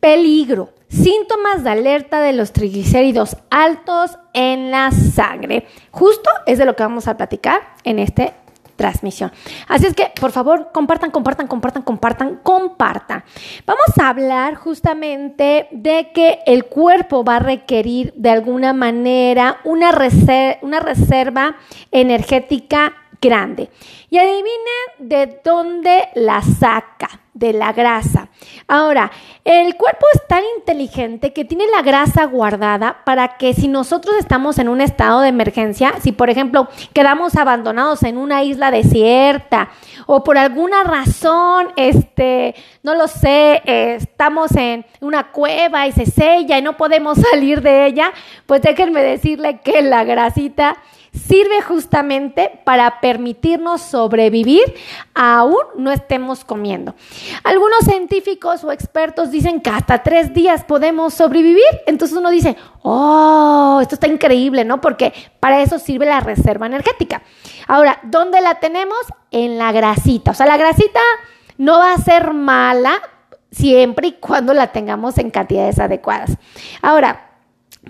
Peligro. Síntomas de alerta de los triglicéridos altos en la sangre. Justo es de lo que vamos a platicar en este transmisión. Así es que, por favor, compartan, compartan, compartan, compartan, compartan. Vamos a hablar justamente de que el cuerpo va a requerir de alguna manera una, una reserva energética grande. Y adivinen de dónde la saca, de la grasa. Ahora, el cuerpo es tan inteligente que tiene la grasa guardada para que si nosotros estamos en un estado de emergencia, si por ejemplo quedamos abandonados en una isla desierta o por alguna razón, este, no lo sé, estamos en una cueva y se sella y no podemos salir de ella, pues déjenme decirle que la grasita sirve justamente para permitirnos sobrevivir aún no estemos comiendo. Algunos científicos o expertos dicen que hasta tres días podemos sobrevivir. Entonces uno dice, oh, esto está increíble, ¿no? Porque para eso sirve la reserva energética. Ahora, ¿dónde la tenemos? En la grasita. O sea, la grasita no va a ser mala siempre y cuando la tengamos en cantidades adecuadas. Ahora,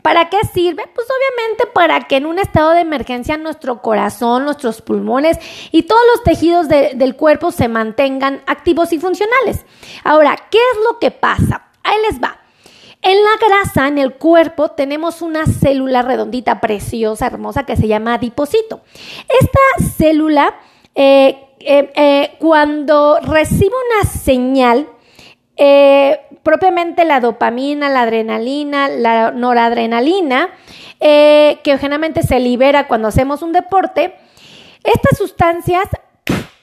¿Para qué sirve? Pues obviamente para que en un estado de emergencia nuestro corazón, nuestros pulmones y todos los tejidos del cuerpo se mantengan activos y funcionales. Ahora, ¿qué es lo que pasa? Ahí les va. En la grasa, en el cuerpo, tenemos una célula redondita, preciosa, hermosa, que se llama adipocito. Esta célula, eh, eh, eh, cuando recibe una señal, propiamente la dopamina, la adrenalina, la noradrenalina, eh, que generalmente se libera cuando hacemos un deporte, estas sustancias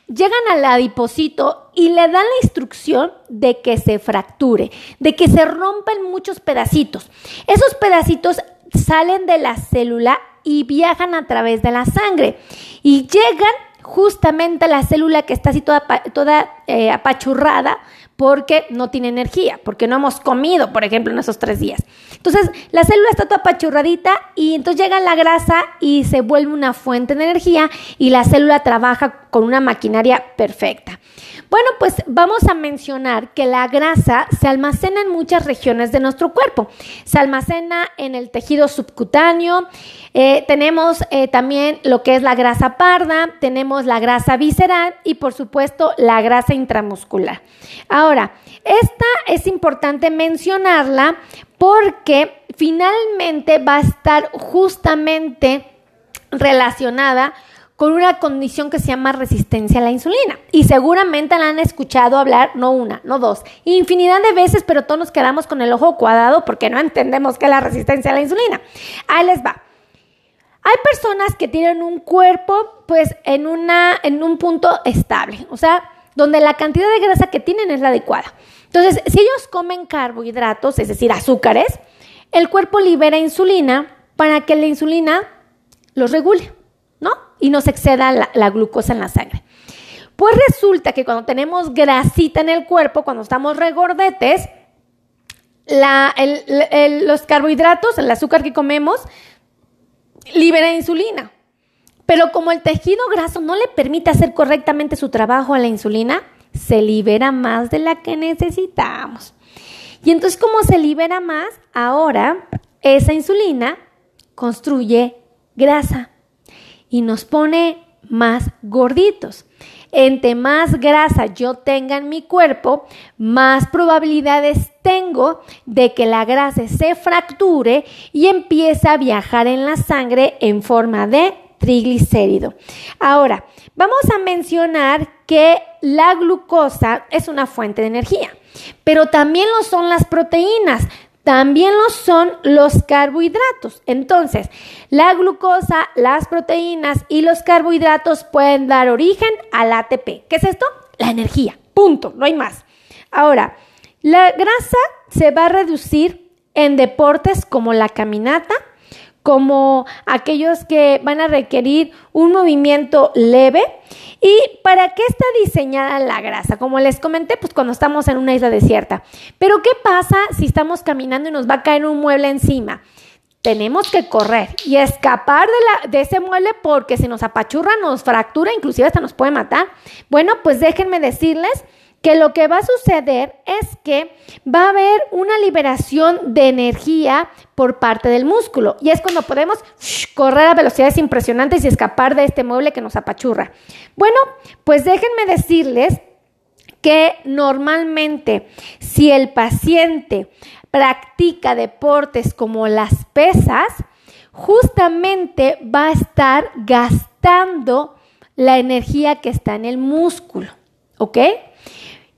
llegan al adipocito y le dan la instrucción de que se fracture, de que se rompen muchos pedacitos. Esos pedacitos salen de la célula y viajan a través de la sangre y llegan justamente a la célula que está así toda, toda eh, apachurrada porque no tiene energía, porque no hemos comido, por ejemplo, en esos tres días. Entonces, la célula está toda apachurradita y entonces llega la grasa y se vuelve una fuente de energía y la célula trabaja con una maquinaria perfecta. Bueno, pues vamos a mencionar que la grasa se almacena en muchas regiones de nuestro cuerpo. Se almacena en el tejido subcutáneo, eh, tenemos eh, también lo que es la grasa parda, tenemos la grasa visceral y por supuesto la grasa intramuscular. Ahora, esta es importante mencionarla porque finalmente va a estar justamente relacionada con una condición que se llama resistencia a la insulina. Y seguramente la han escuchado hablar, no una, no dos, infinidad de veces, pero todos nos quedamos con el ojo cuadrado porque no entendemos qué es la resistencia a la insulina. Ahí les va. Hay personas que tienen un cuerpo, pues, en, una, en un punto estable, o sea, donde la cantidad de grasa que tienen es la adecuada. Entonces, si ellos comen carbohidratos, es decir, azúcares, el cuerpo libera insulina para que la insulina los regule. Y nos exceda la, glucosa en la sangre. Pues resulta que cuando tenemos grasita en el cuerpo, cuando estamos regordetes, los carbohidratos, el azúcar que comemos, libera insulina. Pero como el tejido graso no le permite hacer correctamente su trabajo a la insulina, se libera más de la que necesitamos. Y entonces, como se libera más, ahora esa insulina construye grasa y nos pone más gorditos. Entre más grasa yo tenga en mi cuerpo, más probabilidades tengo de que la grasa se fracture y empiece a viajar en la sangre en forma de triglicérido. Ahora, vamos a mencionar que la glucosa es una fuente de energía, pero también lo son las proteínas también lo son los carbohidratos. Entonces, la glucosa, las proteínas y los carbohidratos pueden dar origen al ATP. ¿Qué es esto? La energía. Punto. No hay más. Ahora, la grasa se va a reducir en deportes como la caminata, como aquellos que van a requerir un movimiento leve. ¿Y para qué está diseñada la grasa? Como les comenté, pues cuando estamos en una isla desierta. Pero ¿qué pasa si estamos caminando y nos va a caer un mueble encima? Tenemos que correr y escapar de, la, de ese mueble porque si nos apachurra, nos fractura, inclusive hasta nos puede matar. Bueno, pues déjenme decirles que lo que va a suceder es que va a haber una liberación de energía por parte del músculo. Y es cuando podemos correr a velocidades impresionantes y escapar de este mueble que nos apachurra. Bueno, pues déjenme decirles que normalmente si el paciente practica deportes como las pesas, justamente va a estar gastando la energía que está en el músculo, ¿ok?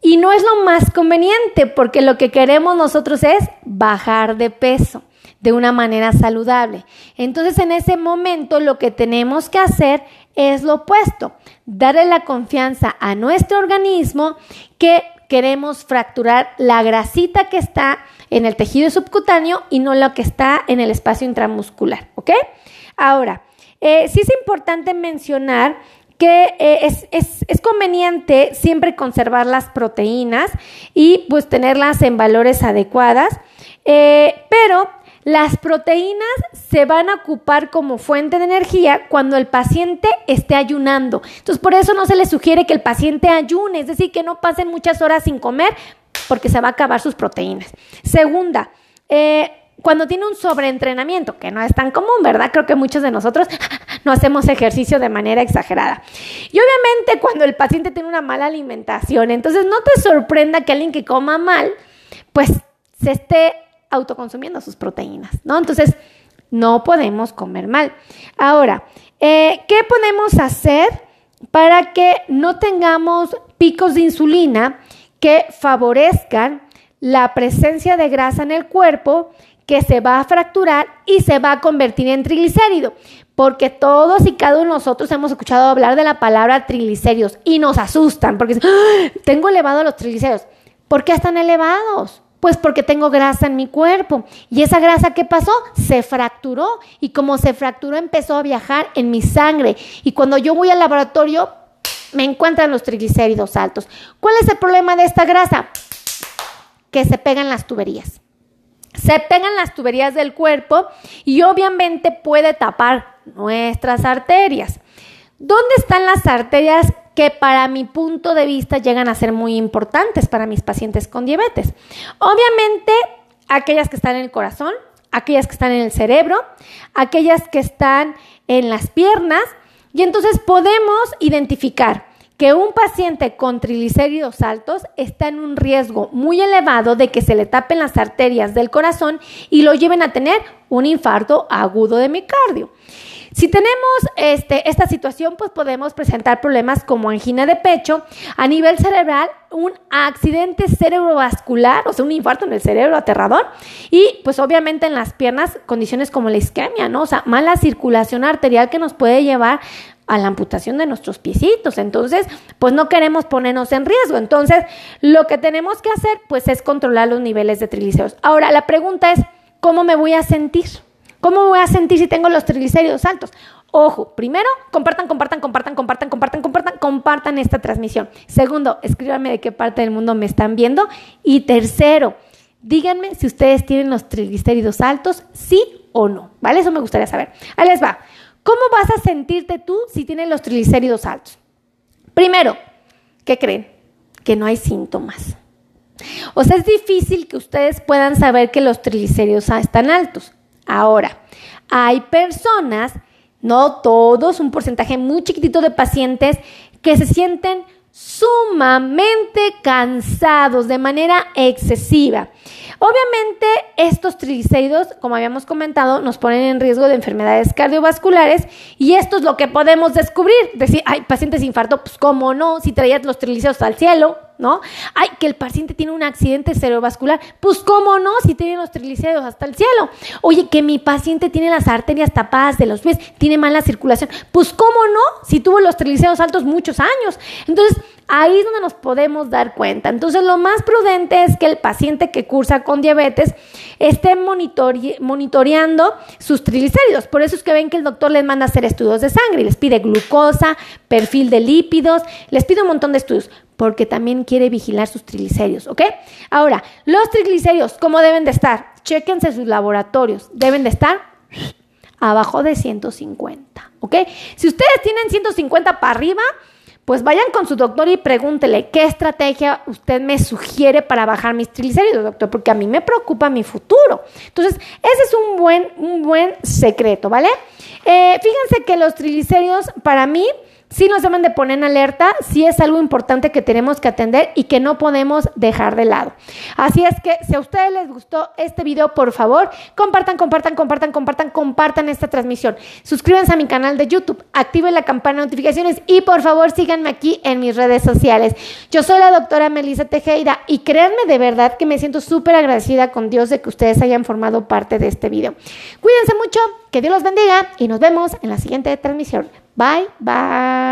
Y no es lo más conveniente porque lo que queremos nosotros es bajar de peso de una manera saludable. Entonces en ese momento lo que tenemos que hacer es lo opuesto, darle la confianza a nuestro organismo que queremos fracturar la grasita que está en el tejido subcutáneo y no lo que está en el espacio intramuscular, ¿ok? Ahora, eh, sí es importante mencionar que eh, es, conveniente siempre conservar las proteínas y pues tenerlas en valores adecuadas, eh, pero las proteínas se van a ocupar como fuente de energía cuando el paciente esté ayunando. Entonces, por eso no se le sugiere que el paciente ayune, es decir, que no pasen muchas horas sin comer porque se va a acabar sus proteínas. Segunda, eh, cuando tiene un sobreentrenamiento, que no es tan común, ¿verdad? Creo que muchos de nosotros no hacemos ejercicio de manera exagerada. Y obviamente cuando el paciente tiene una mala alimentación, entonces no te sorprenda que alguien que coma mal, pues se esté autoconsumiendo sus proteínas, ¿no? Entonces, no podemos comer mal. Ahora, eh, ¿qué podemos hacer para que no tengamos picos de insulina que favorezcan la presencia de grasa en el cuerpo que se va a fracturar y se va a convertir en triglicérido. Porque todos y cada uno de nosotros hemos escuchado hablar de la palabra triglicéridos y nos asustan porque ¡Ah! tengo elevados los triglicéridos. ¿Por qué están elevados? Pues porque tengo grasa en mi cuerpo. Y esa grasa, ¿qué pasó? Se fracturó. Y como se fracturó, empezó a viajar en mi sangre. Y cuando yo voy al laboratorio, me encuentran los triglicéridos altos. ¿Cuál es el problema de esta grasa? Que se pegan las tuberías se pegan las tuberías del cuerpo y obviamente puede tapar nuestras arterias. ¿Dónde están las arterias que para mi punto de vista llegan a ser muy importantes para mis pacientes con diabetes? Obviamente aquellas que están en el corazón, aquellas que están en el cerebro, aquellas que están en las piernas y entonces podemos identificar que un paciente con triglicéridos altos está en un riesgo muy elevado de que se le tapen las arterias del corazón y lo lleven a tener un infarto agudo de miocardio. Si tenemos este, esta situación, pues podemos presentar problemas como angina de pecho, a nivel cerebral, un accidente cerebrovascular, o sea, un infarto en el cerebro aterrador, y pues obviamente en las piernas, condiciones como la isquemia, ¿no? O sea, mala circulación arterial que nos puede llevar a la amputación de nuestros piecitos. Entonces, pues no queremos ponernos en riesgo. Entonces, lo que tenemos que hacer, pues es controlar los niveles de triglicéridos. Ahora, la pregunta es, ¿cómo me voy a sentir? ¿Cómo voy a sentir si tengo los triglicéridos altos? Ojo, primero, compartan, compartan, compartan, compartan, compartan, compartan, compartan esta transmisión. Segundo, escríbanme de qué parte del mundo me están viendo. Y tercero, díganme si ustedes tienen los triglicéridos altos, sí o no. ¿Vale? Eso me gustaría saber. Ahí les va. ¿Cómo vas a sentirte tú si tienes los triglicéridos altos? Primero, ¿qué creen? Que no hay síntomas. O sea, es difícil que ustedes puedan saber que los triglicéridos están altos. Ahora, hay personas, no todos, un porcentaje muy chiquitito de pacientes que se sienten sumamente cansados de manera excesiva. Obviamente, estos triglicéridos, como habíamos comentado, nos ponen en riesgo de enfermedades cardiovasculares y esto es lo que podemos descubrir. Decir, hay pacientes infarto, pues cómo no, si traías los triglicéridos al cielo, ¿no? Ay, que el paciente tiene un accidente cerebrovascular, pues cómo no, si tiene los triglicéridos hasta el cielo. Oye, que mi paciente tiene las arterias tapadas de los pies, tiene mala circulación, pues cómo no, si tuvo los triglicéridos altos muchos años. Entonces, ahí es donde nos podemos dar cuenta. Entonces, lo más prudente es que el paciente que cursa con diabetes esté monitoreando sus triglicéridos. Por eso es que ven que el doctor les manda a hacer estudios de sangre, les pide glucosa, perfil de lípidos, les pide un montón de estudios porque también quiere vigilar sus triglicéridos, ¿ok? Ahora, los triglicéridos, ¿cómo deben de estar? Chéquense sus laboratorios, deben de estar abajo de 150, ¿ok? Si ustedes tienen 150 para arriba, pues vayan con su doctor y pregúntele qué estrategia usted me sugiere para bajar mis triglicéridos, doctor, porque a mí me preocupa mi futuro. Entonces, ese es un buen, un buen secreto, ¿vale? Eh, fíjense que los triglicéridos para mí sí nos deben de poner en alerta, sí es algo importante que tenemos que atender y que no podemos dejar de lado. Así es que si a ustedes les gustó este video, por favor, compartan, compartan, compartan, compartan, compartan esta transmisión. Suscríbanse a mi canal de YouTube, activen la campana de notificaciones y por favor síganme aquí en mis redes sociales. Yo soy la doctora Melissa Tejeda y créanme de verdad que me siento súper agradecida con Dios de que ustedes hayan formado parte de este video. Cuídense mucho, que Dios los bendiga y nos vemos en la siguiente transmisión. Bye, bye.